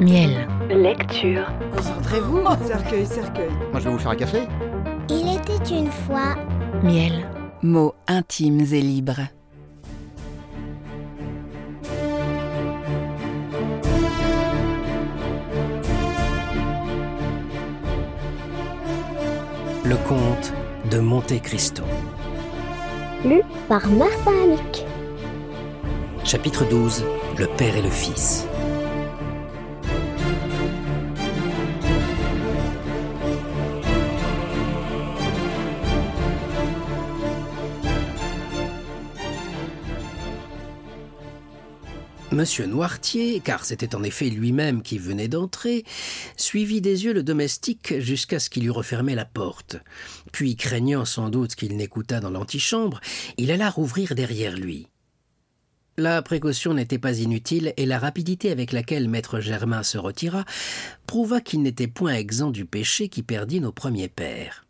Miel. Lecture. Concentrez-vous. Cercueil, cercueil. Moi, je vais vous faire un café. Il était une fois. Miel. Mots intimes et libres. Le comte de Monte Cristo. Lu par Martin Amic. Chapitre 12. Le père et le fils. Monsieur Noirtier, car c'était en effet lui-même qui venait d'entrer, suivit des yeux le domestique jusqu'à ce qu'il eût refermé la porte. Puis, craignant sans doute qu'il n'écoutât dans l'antichambre, il alla rouvrir derrière lui. La précaution n'était pas inutile et la rapidité avec laquelle maître Germain se retira prouva qu'il n'était point exempt du péché qui perdit nos premiers pères.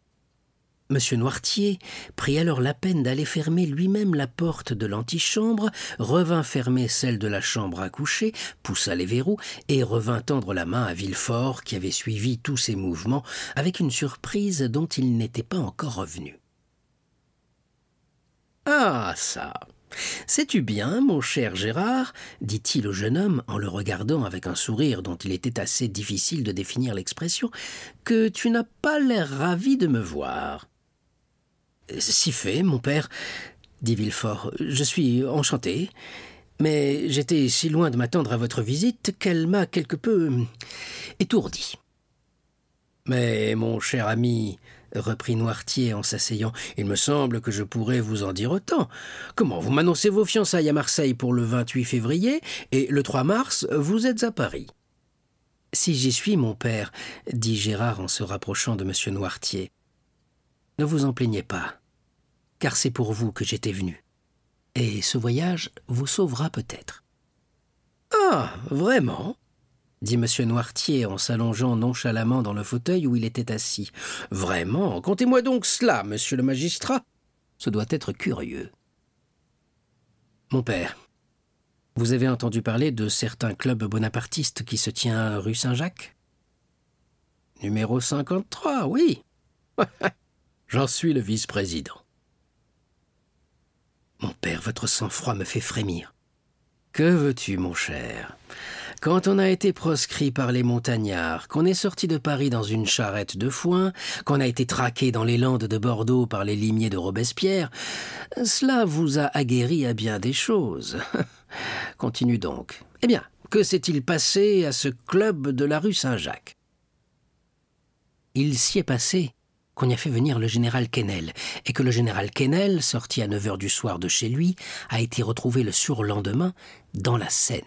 Monsieur Noirtier prit alors la peine d'aller fermer lui-même la porte de l'antichambre, revint fermer celle de la chambre à coucher, poussa les verrous et revint tendre la main à Villefort qui avait suivi tous ses mouvements avec une surprise dont il n'était pas encore revenu. Ah ça. Sais-tu bien, mon cher Gérard, dit-il au jeune homme en le regardant avec un sourire dont il était assez difficile de définir l'expression, que tu n'as pas l'air ravi de me voir. Si fait, mon père, dit Villefort. Je suis enchanté. Mais j'étais si loin de m'attendre à votre visite qu'elle m'a quelque peu étourdi. Mais, mon cher ami, reprit Noirtier en s'asseyant, il me semble que je pourrais vous en dire autant. Comment vous m'annoncez vos fiançailles à Marseille pour le 28 février, et le 3 mars, vous êtes à Paris. Si j'y suis, mon père, dit Gérard en se rapprochant de M. Noirtier, ne vous en plaignez pas, car c'est pour vous que j'étais venu. Et ce voyage vous sauvera peut-être. Ah, vraiment? dit M. Noirtier en s'allongeant nonchalamment dans le fauteuil où il était assis. Vraiment, contez-moi donc cela, monsieur le magistrat. Ce doit être curieux. Mon père, vous avez entendu parler de certains clubs bonapartistes qui se tient rue Saint-Jacques? Numéro 53, oui. J'en suis le vice-président. Mon père, votre sang-froid me fait frémir. Que veux-tu, mon cher? Quand on a été proscrit par les montagnards, qu'on est sorti de Paris dans une charrette de foin, qu'on a été traqué dans les landes de Bordeaux par les limiers de Robespierre, cela vous a aguerri à bien des choses. Continue donc. Eh bien, que s'est-il passé à ce club de la rue Saint-Jacques? Il s'y est passé qu'on y a fait venir le général Quesnel, et que le général Quesnel, sorti à 9 heures du soir de chez lui, a été retrouvé le surlendemain dans la Seine.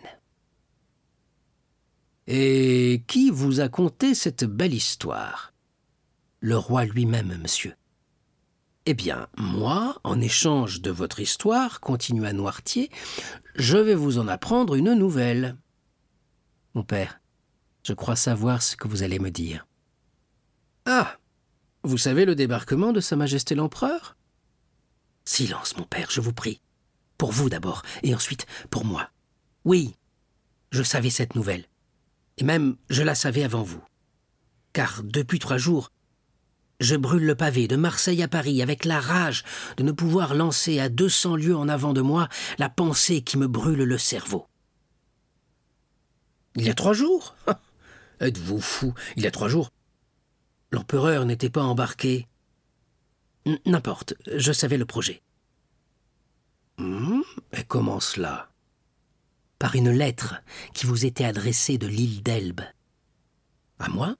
Et qui vous a conté cette belle histoire? Le roi lui-même, monsieur. Eh bien, moi, en échange de votre histoire, continua Noirtier, je vais vous en apprendre une nouvelle. Mon père, je crois savoir ce que vous allez me dire. Ah vous savez le débarquement de Sa Majesté l'Empereur? Silence, mon père, je vous prie. Pour vous d'abord, et ensuite pour moi. Oui, je savais cette nouvelle. Et même je la savais avant vous. Car depuis trois jours, je brûle le pavé de Marseille à Paris avec la rage de ne pouvoir lancer à deux cents lieues en avant de moi la pensée qui me brûle le cerveau. Il y a trois jours? Êtes-vous fou? Il y a trois jours L'empereur n'était pas embarqué. N'importe, je savais le projet. Hum, et comment cela? Par une lettre qui vous était adressée de l'île d'Elbe. À moi?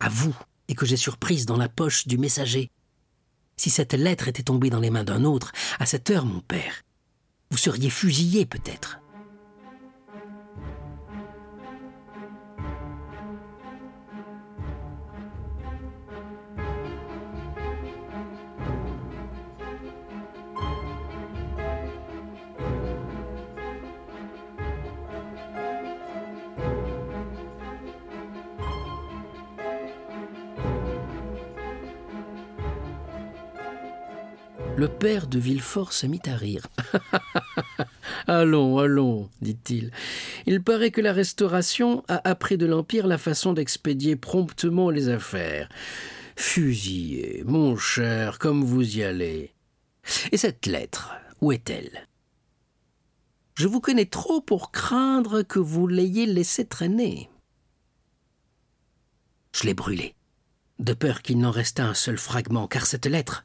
À vous, et que j'ai surprise dans la poche du messager. Si cette lettre était tombée dans les mains d'un autre, à cette heure, mon père, vous seriez fusillé peut-être. Le père de Villefort se mit à rire. allons, allons, dit-il. Il paraît que la Restauration a appris de l'Empire la façon d'expédier promptement les affaires. Fusillé, mon cher, comme vous y allez. Et cette lettre, où est-elle? Je vous connais trop pour craindre que vous l'ayez laissée traîner. Je l'ai brûlée, de peur qu'il n'en restât un seul fragment, car cette lettre,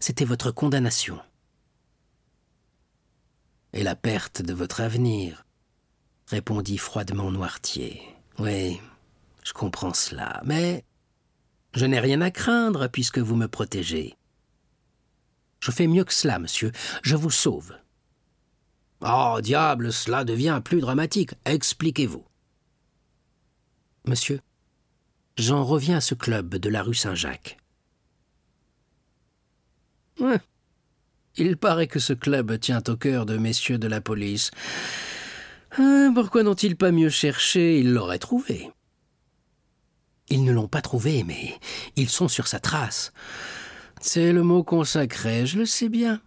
c'était votre condamnation. Et la perte de votre avenir, répondit froidement Noirtier. Oui, je comprends cela, mais je n'ai rien à craindre puisque vous me protégez. Je fais mieux que cela, monsieur, je vous sauve. Oh, diable, cela devient plus dramatique. Expliquez-vous. Monsieur, j'en reviens à ce club de la rue Saint-Jacques. Il paraît que ce club tient au cœur de messieurs de la police. Euh, pourquoi n'ont-ils pas mieux cherché? Ils l'auraient trouvé. Ils ne l'ont pas trouvé, mais ils sont sur sa trace. C'est le mot consacré, je le sais bien.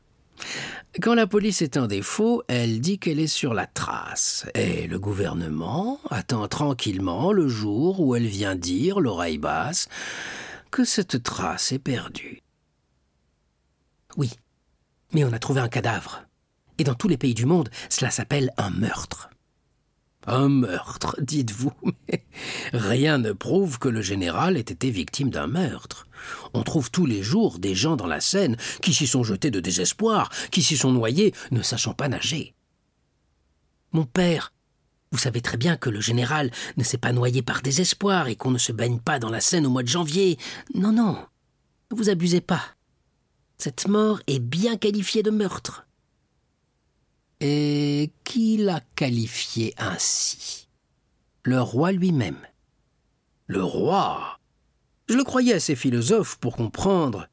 Quand la police est en défaut, elle dit qu'elle est sur la trace, et le gouvernement attend tranquillement le jour où elle vient dire, l'oreille basse, que cette trace est perdue. Oui, mais on a trouvé un cadavre. Et dans tous les pays du monde, cela s'appelle un meurtre. Un meurtre, dites-vous, rien ne prouve que le général ait été victime d'un meurtre. On trouve tous les jours des gens dans la Seine qui s'y sont jetés de désespoir, qui s'y sont noyés, ne sachant pas nager. Mon père, vous savez très bien que le général ne s'est pas noyé par désespoir et qu'on ne se baigne pas dans la Seine au mois de janvier. Non, non, ne vous abusez pas. Cette mort est bien qualifiée de meurtre. Et qui l'a qualifié ainsi? Le roi lui-même. Le roi Je le croyais assez philosophe pour comprendre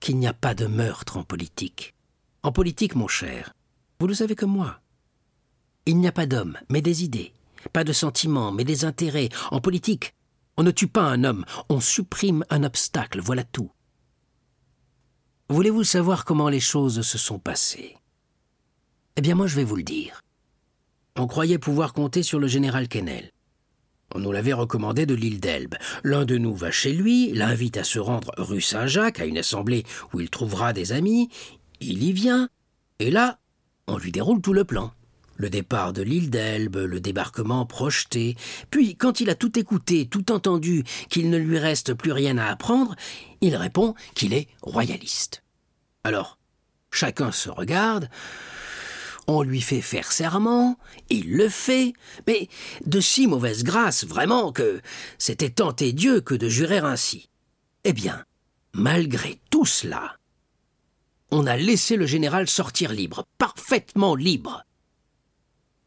qu'il n'y a pas de meurtre en politique. En politique, mon cher, vous le savez comme moi. Il n'y a pas d'homme, mais des idées. Pas de sentiments, mais des intérêts. En politique, on ne tue pas un homme, on supprime un obstacle, voilà tout. Voulez-vous savoir comment les choses se sont passées? Eh bien, moi, je vais vous le dire. On croyait pouvoir compter sur le général Kennel. On nous l'avait recommandé de l'île d'Elbe. L'un de nous va chez lui, l'invite à se rendre rue Saint-Jacques, à une assemblée où il trouvera des amis. Il y vient, et là, on lui déroule tout le plan. Le départ de l'île d'Elbe, le débarquement projeté. Puis, quand il a tout écouté, tout entendu, qu'il ne lui reste plus rien à apprendre, il répond qu'il est royaliste. Alors, chacun se regarde. On lui fait faire serment, il le fait, mais de si mauvaise grâce, vraiment, que c'était tenter Dieu que de jurer ainsi. Eh bien, malgré tout cela, on a laissé le général sortir libre, parfaitement libre.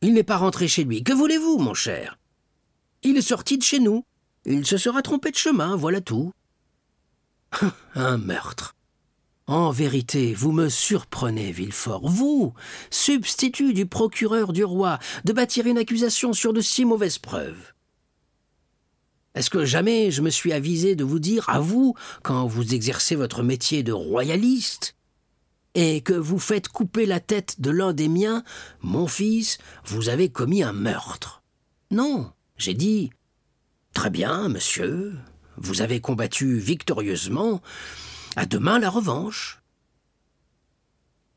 Il n'est pas rentré chez lui. Que voulez-vous, mon cher? Il est sorti de chez nous. Il se sera trompé de chemin, voilà tout. Un meurtre. En vérité, vous me surprenez, Villefort, vous, substitut du procureur du roi, de bâtir une accusation sur de si mauvaises preuves. Est-ce que jamais je me suis avisé de vous dire, à vous, quand vous exercez votre métier de royaliste, et que vous faites couper la tête de l'un des miens, mon fils, vous avez commis un meurtre Non, j'ai dit, Très bien, monsieur, vous avez combattu victorieusement, à demain la revanche.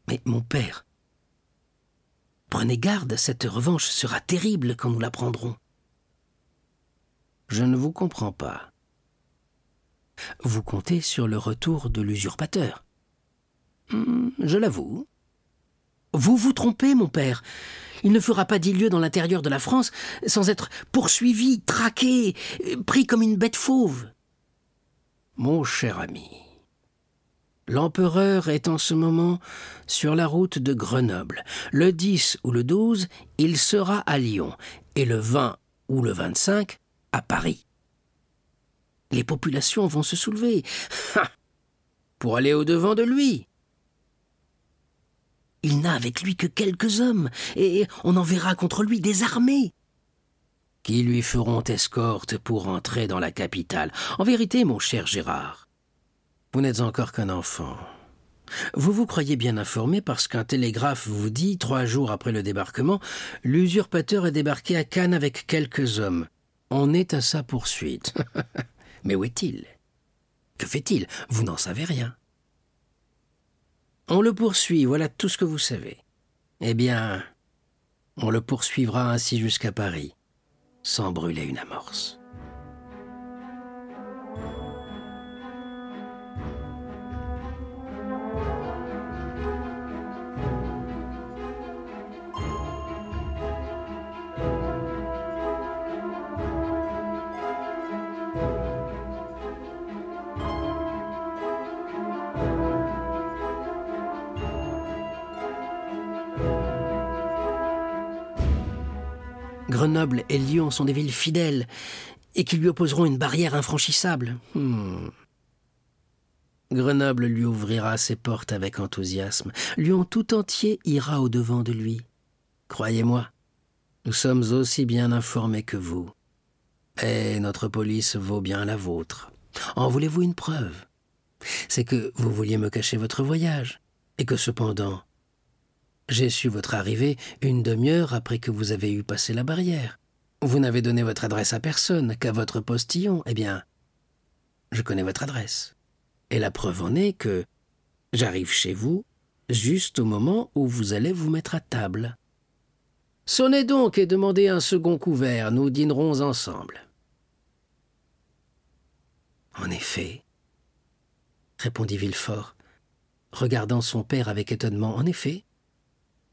Mais mon père, prenez garde, cette revanche sera terrible quand nous la prendrons. Je ne vous comprends pas. Vous comptez sur le retour de l'usurpateur. Hmm, je l'avoue. Vous vous trompez, mon père. Il ne fera pas dix lieues dans l'intérieur de la France sans être poursuivi, traqué, pris comme une bête fauve. Mon cher ami, L'empereur est en ce moment sur la route de Grenoble. Le 10 ou le 12, il sera à Lyon, et le 20 ou le 25, à Paris. Les populations vont se soulever pour aller au-devant de lui. Il n'a avec lui que quelques hommes, et on enverra contre lui des armées qui lui feront escorte pour entrer dans la capitale? En vérité, mon cher Gérard, vous n'êtes encore qu'un enfant. Vous vous croyez bien informé parce qu'un télégraphe vous dit, trois jours après le débarquement, l'usurpateur est débarqué à Cannes avec quelques hommes. On est à sa poursuite. Mais où est-il? Que fait-il? Vous n'en savez rien. On le poursuit, voilà tout ce que vous savez. Eh bien, on le poursuivra ainsi jusqu'à Paris, sans brûler une amorce. Grenoble et Lyon sont des villes fidèles et qui lui opposeront une barrière infranchissable. Hmm. Grenoble lui ouvrira ses portes avec enthousiasme. Lyon tout entier ira au-devant de lui. Croyez-moi, nous sommes aussi bien informés que vous. Et notre police vaut bien la vôtre. En voulez-vous une preuve? C'est que vous vouliez me cacher votre voyage, et que cependant, j'ai su votre arrivée une demi-heure après que vous avez eu passé la barrière. Vous n'avez donné votre adresse à personne, qu'à votre postillon. Eh bien, je connais votre adresse. Et la preuve en est que j'arrive chez vous juste au moment où vous allez vous mettre à table. Sonnez donc et demandez un second couvert, nous dînerons ensemble. En effet, répondit Villefort, regardant son père avec étonnement. En effet,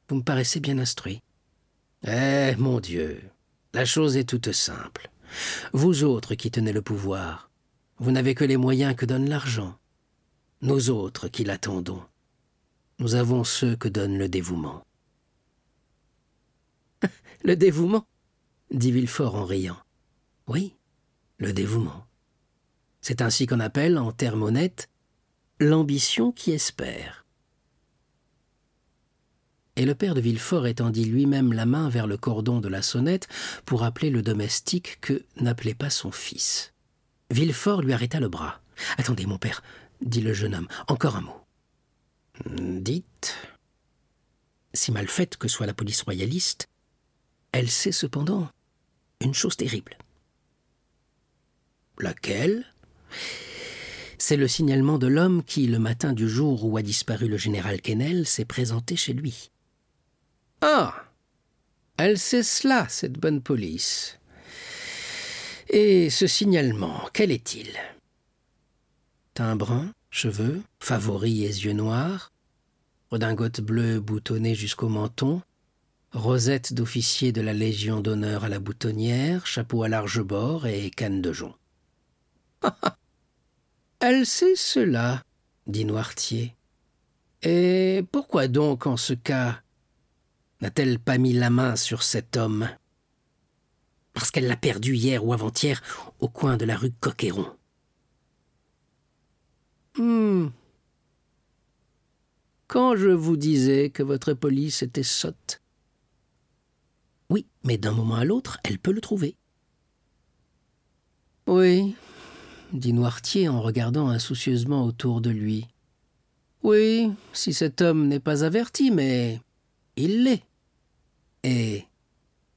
vous me paraissez bien instruit. Eh, mon Dieu, la chose est toute simple. Vous autres qui tenez le pouvoir, vous n'avez que les moyens que donne l'argent. Nous autres qui l'attendons, nous avons ceux que donne le dévouement. le dévouement? dit Villefort en riant. Oui, le dévouement. C'est ainsi qu'on appelle, en termes honnêtes, l'ambition qui espère et le père de Villefort étendit lui-même la main vers le cordon de la sonnette pour appeler le domestique que n'appelait pas son fils. Villefort lui arrêta le bras. Attendez, mon père, dit le jeune homme, encore un mot. Dites. Si mal faite que soit la police royaliste, elle sait cependant une chose terrible. Laquelle? C'est le signalement de l'homme qui, le matin du jour où a disparu le général Quesnel, s'est présenté chez lui. Ah Elle sait cela, cette bonne police. Et ce signalement, quel est-il? Teint brun, cheveux, favoris et yeux noirs, redingote bleue boutonnée jusqu'au menton, rosette d'officier de la Légion d'honneur à la boutonnière, chapeau à large bord et canne de jonc. Elle sait cela, dit Noirtier. Et pourquoi donc, en ce cas, n'a-t-elle pas mis la main sur cet homme? Parce qu'elle l'a perdu hier ou avant-hier au coin de la rue Coquéron. Hmm. Quand je vous disais que votre police était sotte. Oui, mais d'un moment à l'autre, elle peut le trouver. Oui, dit Noirtier en regardant insoucieusement autour de lui. Oui, si cet homme n'est pas averti, mais il l'est. Et,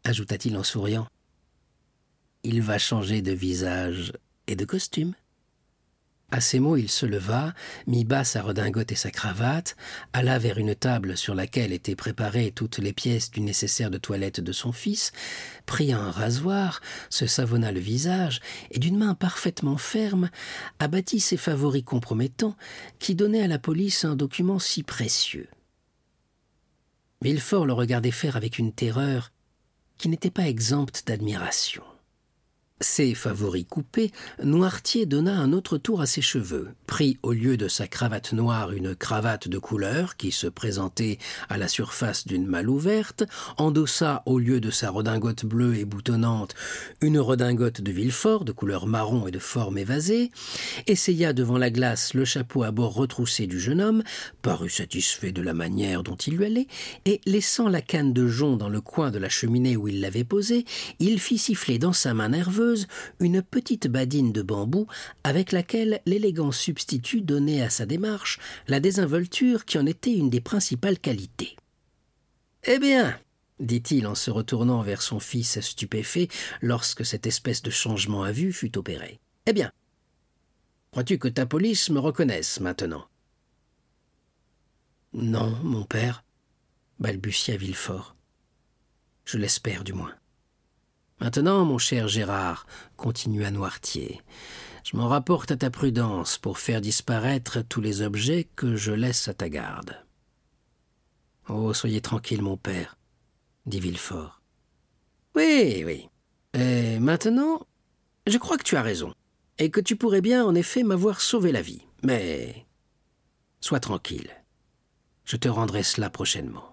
ajouta-t-il en souriant, il va changer de visage et de costume. À ces mots, il se leva, mit bas sa redingote et sa cravate, alla vers une table sur laquelle étaient préparées toutes les pièces du nécessaire de toilette de son fils, prit un rasoir, se savonna le visage, et d'une main parfaitement ferme, abattit ses favoris compromettants qui donnaient à la police un document si précieux. Villefort le regardait faire avec une terreur qui n'était pas exempte d'admiration. Ses favoris coupés, Noirtier donna un autre tour à ses cheveux, prit au lieu de sa cravate noire une cravate de couleur qui se présentait à la surface d'une malle ouverte, endossa au lieu de sa redingote bleue et boutonnante une redingote de Villefort de couleur marron et de forme évasée, essaya devant la glace le chapeau à bord retroussé du jeune homme, parut satisfait de la manière dont il lui allait, et laissant la canne de jonc dans le coin de la cheminée où il l'avait posée, il fit siffler dans sa main nerveuse une petite badine de bambou avec laquelle l'élégant substitut donnait à sa démarche la désinvolture qui en était une des principales qualités. Eh bien, dit-il en se retournant vers son fils stupéfait lorsque cette espèce de changement à vue fut opéré. Eh bien, crois-tu que ta police me reconnaisse maintenant? Non, mon père, balbutia Villefort. Je l'espère du moins. Maintenant, mon cher Gérard, continua Noirtier, je m'en rapporte à ta prudence pour faire disparaître tous les objets que je laisse à ta garde. Oh, soyez tranquille, mon père, dit Villefort. Oui, oui. Et maintenant, je crois que tu as raison, et que tu pourrais bien, en effet, m'avoir sauvé la vie. Mais sois tranquille. Je te rendrai cela prochainement.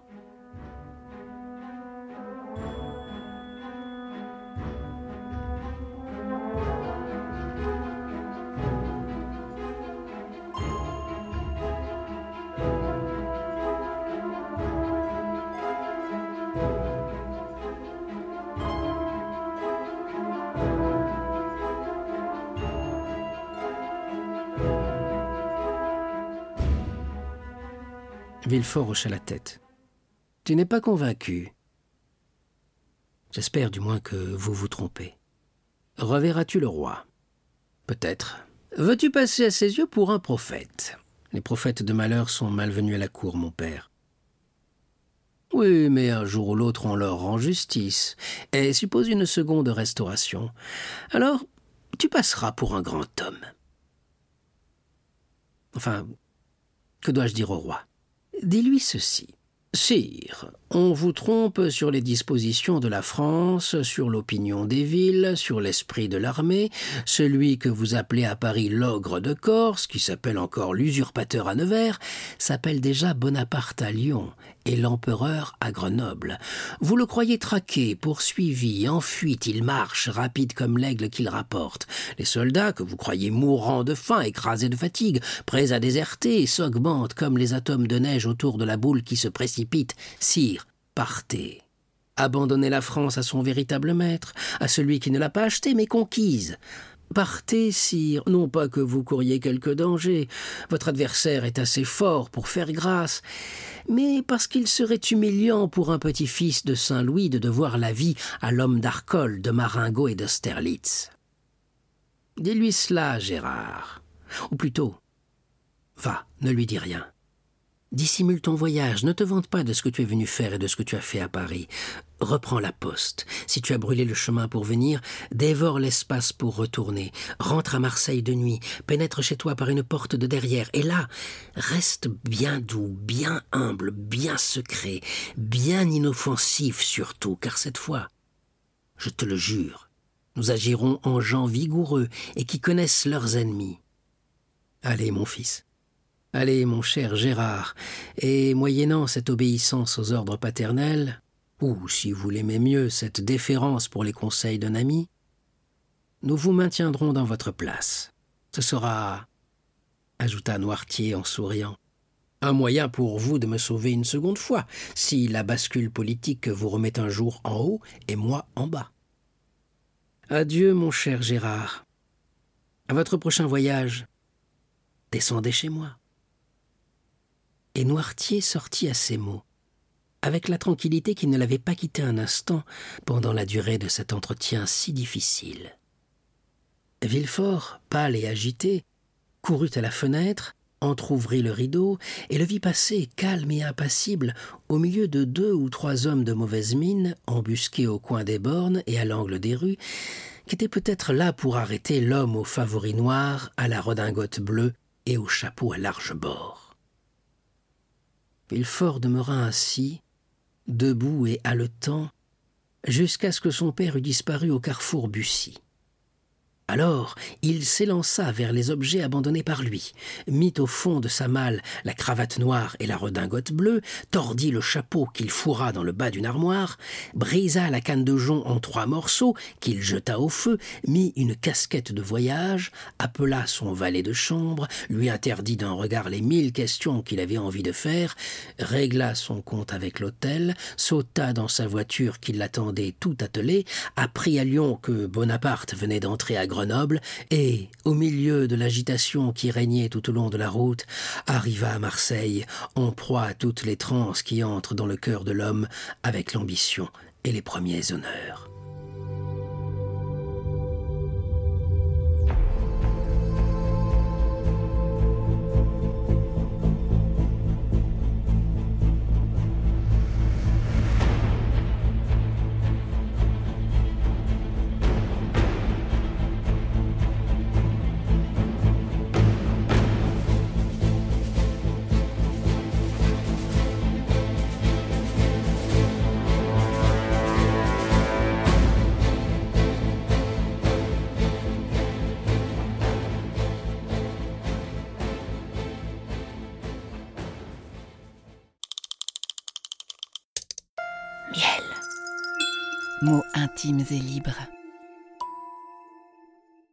Villefort hocha la tête. Tu n'es pas convaincu. J'espère du moins que vous vous trompez. Reverras-tu le roi? Peut-être. Veux-tu passer à ses yeux pour un prophète? Les prophètes de malheur sont malvenus à la cour, mon père. Oui, mais un jour ou l'autre on leur rend justice, et suppose une seconde restauration. Alors, tu passeras pour un grand homme. Enfin, que dois-je dire au roi? Dis-lui ceci. Sire, on vous trompe sur les dispositions de la France, sur l'opinion des villes, sur l'esprit de l'armée. Celui que vous appelez à Paris l'ogre de Corse, qui s'appelle encore l'usurpateur à Nevers, s'appelle déjà Bonaparte à Lyon et l'empereur à Grenoble. Vous le croyez traqué, poursuivi, en fuite, il marche, rapide comme l'aigle qu'il rapporte. Les soldats, que vous croyez mourants de faim, écrasés de fatigue, prêts à déserter, s'augmentent comme les atomes de neige autour de la boule qui se précipite. Sire, partez. Abandonnez la France à son véritable maître, à celui qui ne l'a pas achetée mais conquise. Partez, sire, non pas que vous couriez quelque danger, votre adversaire est assez fort pour faire grâce, mais parce qu'il serait humiliant pour un petit-fils de Saint-Louis de devoir la vie à l'homme d'Arcole, de Maringo et d'Austerlitz. Dis-lui cela, Gérard. Ou plutôt, va, ne lui dis rien. Dissimule ton voyage, ne te vante pas de ce que tu es venu faire et de ce que tu as fait à Paris. Reprends la poste. Si tu as brûlé le chemin pour venir, dévore l'espace pour retourner. Rentre à Marseille de nuit, pénètre chez toi par une porte de derrière, et là, reste bien doux, bien humble, bien secret, bien inoffensif surtout, car cette fois, je te le jure, nous agirons en gens vigoureux et qui connaissent leurs ennemis. Allez, mon fils, Allez, mon cher Gérard, et moyennant cette obéissance aux ordres paternels, ou, si vous l'aimez mieux, cette déférence pour les conseils d'un ami, nous vous maintiendrons dans votre place. Ce sera, ajouta Noirtier en souriant, un moyen pour vous de me sauver une seconde fois, si la bascule politique vous remet un jour en haut et moi en bas. Adieu, mon cher Gérard. À votre prochain voyage, descendez chez moi et Noirtier sortit à ces mots, avec la tranquillité qui ne l'avait pas quitté un instant pendant la durée de cet entretien si difficile. Villefort, pâle et agité, courut à la fenêtre, entr'ouvrit le rideau et le vit passer, calme et impassible, au milieu de deux ou trois hommes de mauvaise mine, embusqués au coin des bornes et à l'angle des rues, qui étaient peut-être là pour arrêter l'homme aux favoris noirs, à la redingote bleue et au chapeau à large bord. Villefort demeura ainsi, debout et haletant, jusqu'à ce que son père eût disparu au carrefour Bussy. Alors, il s'élança vers les objets abandonnés par lui, mit au fond de sa malle la cravate noire et la redingote bleue, tordit le chapeau qu'il fourra dans le bas d'une armoire, brisa la canne de jonc en trois morceaux qu'il jeta au feu, mit une casquette de voyage, appela son valet de chambre, lui interdit d'un regard les mille questions qu'il avait envie de faire, régla son compte avec l'hôtel, sauta dans sa voiture qui l'attendait tout attelée, apprit à Lyon que Bonaparte venait d'entrer à et, au milieu de l'agitation qui régnait tout au long de la route, arriva à Marseille, en proie à toutes les transes qui entrent dans le cœur de l'homme avec l'ambition et les premiers honneurs. Intimes et libres.